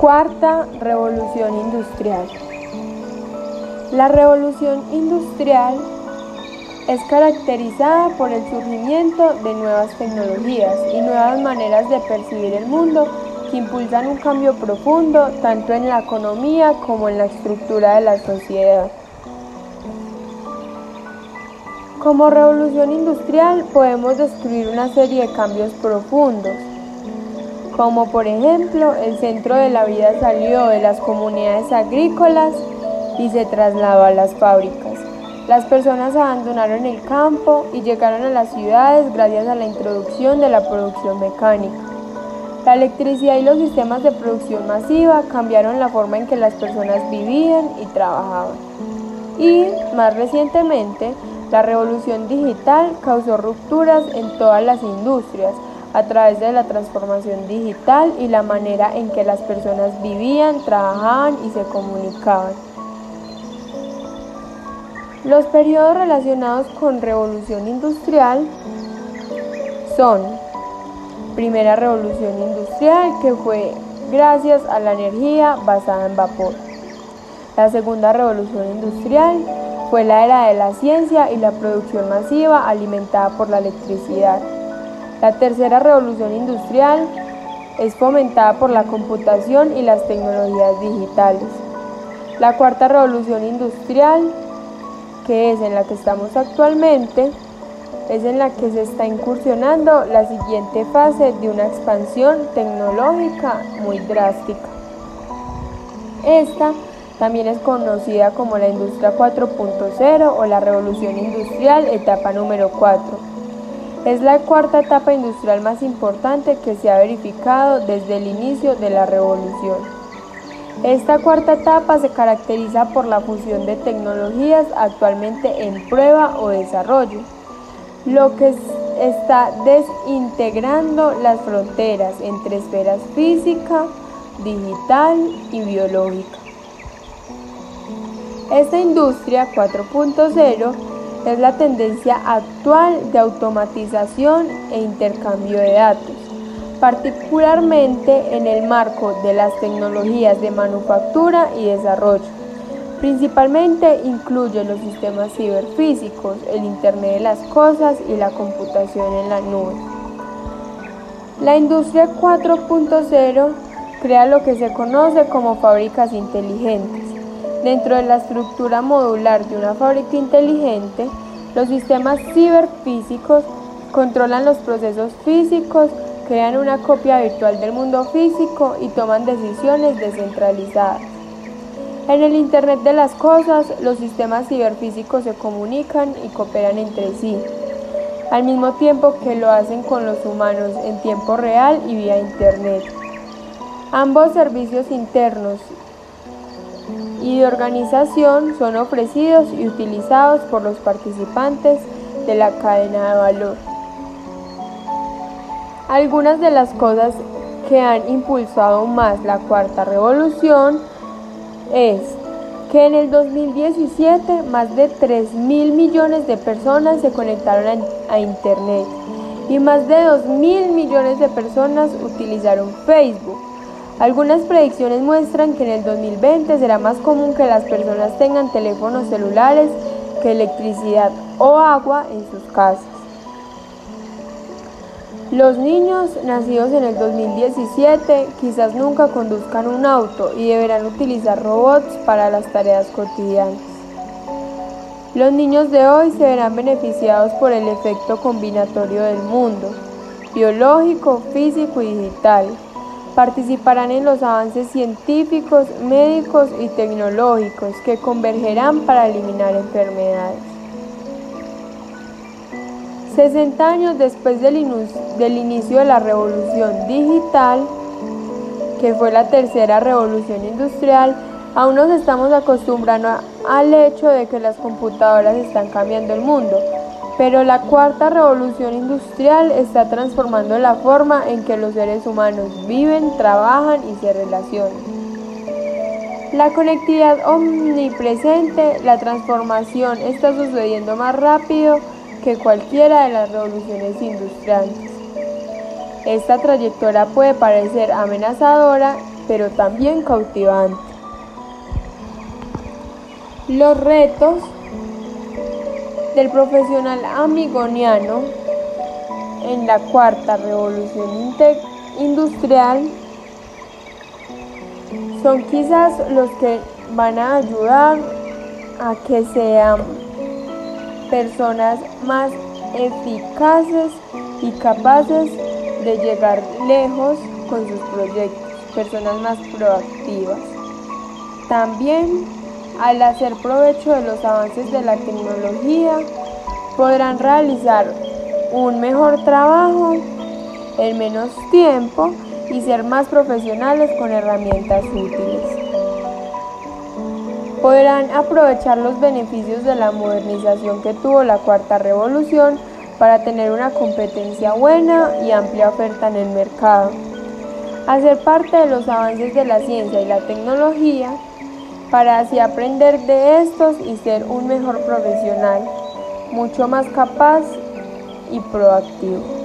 Cuarta revolución industrial. La revolución industrial es caracterizada por el surgimiento de nuevas tecnologías y nuevas maneras de percibir el mundo que impulsan un cambio profundo tanto en la economía como en la estructura de la sociedad. Como revolución industrial podemos describir una serie de cambios profundos, como por ejemplo el centro de la vida salió de las comunidades agrícolas y se trasladó a las fábricas. Las personas abandonaron el campo y llegaron a las ciudades gracias a la introducción de la producción mecánica. La electricidad y los sistemas de producción masiva cambiaron la forma en que las personas vivían y trabajaban. Y, más recientemente, la revolución digital causó rupturas en todas las industrias a través de la transformación digital y la manera en que las personas vivían, trabajaban y se comunicaban. Los periodos relacionados con revolución industrial son primera revolución industrial que fue gracias a la energía basada en vapor. La segunda revolución industrial fue la era de la ciencia y la producción masiva alimentada por la electricidad. La tercera revolución industrial es fomentada por la computación y las tecnologías digitales. La cuarta revolución industrial, que es en la que estamos actualmente, es en la que se está incursionando la siguiente fase de una expansión tecnológica muy drástica. Esta también es conocida como la industria 4.0 o la revolución industrial etapa número 4. Es la cuarta etapa industrial más importante que se ha verificado desde el inicio de la revolución. Esta cuarta etapa se caracteriza por la fusión de tecnologías actualmente en prueba o desarrollo, lo que está desintegrando las fronteras entre esferas física, digital y biológica. Esta industria 4.0 es la tendencia actual de automatización e intercambio de datos, particularmente en el marco de las tecnologías de manufactura y desarrollo. Principalmente incluye los sistemas ciberfísicos, el Internet de las Cosas y la computación en la nube. La industria 4.0 crea lo que se conoce como fábricas inteligentes Dentro de la estructura modular de una fábrica inteligente, los sistemas ciberfísicos controlan los procesos físicos, crean una copia virtual del mundo físico y toman decisiones descentralizadas. En el Internet de las Cosas, los sistemas ciberfísicos se comunican y cooperan entre sí, al mismo tiempo que lo hacen con los humanos en tiempo real y vía Internet. Ambos servicios internos y de organización son ofrecidos y utilizados por los participantes de la cadena de valor. Algunas de las cosas que han impulsado más la cuarta revolución es que en el 2017 más de 3 mil millones de personas se conectaron a, Internet y más de 2 mil millones de personas utilizaron Facebook. Algunas predicciones muestran que en el 2020 será más común que las personas tengan teléfonos celulares que electricidad o agua en sus casas. Los niños nacidos en el 2017 quizás nunca conduzcan un auto y deberán utilizar robots para las tareas cotidianas. Los niños de hoy se verán beneficiados por el efecto combinatorio del mundo, biológico, físico y digital, participarán en los avances científicos, médicos y tecnológicos que convergerán para eliminar enfermedades. 60 años después del, inicio de la revolución digital, que fue la tercera revolución industrial, aún nos estamos acostumbrando al hecho de que las computadoras están cambiando el mundo pero la cuarta revolución industrial está transformando la forma en que los seres humanos viven, trabajan y se relacionan. La conectividad omnipresente, la transformación está sucediendo más rápido que cualquiera de las revoluciones industriales. Esta trayectoria puede parecer amenazadora pero también cautivante. Los retos del profesional amigoniano en la cuarta revolución industrial son quizás los que van a ayudar a que sean personas más eficaces y capaces de llegar lejos con sus proyectos, personas más proactivas. También, al hacer provecho de los avances de la tecnología, podrán realizar un mejor trabajo en menos tiempo y ser más profesionales con herramientas útiles. Podrán aprovechar los beneficios de la modernización que tuvo la cuarta revolución para tener una competencia buena y amplia oferta en el mercado. Hacer parte de los avances de la ciencia y la tecnología para así aprender de estos y ser un mejor profesional, mucho más capaz y proactivo.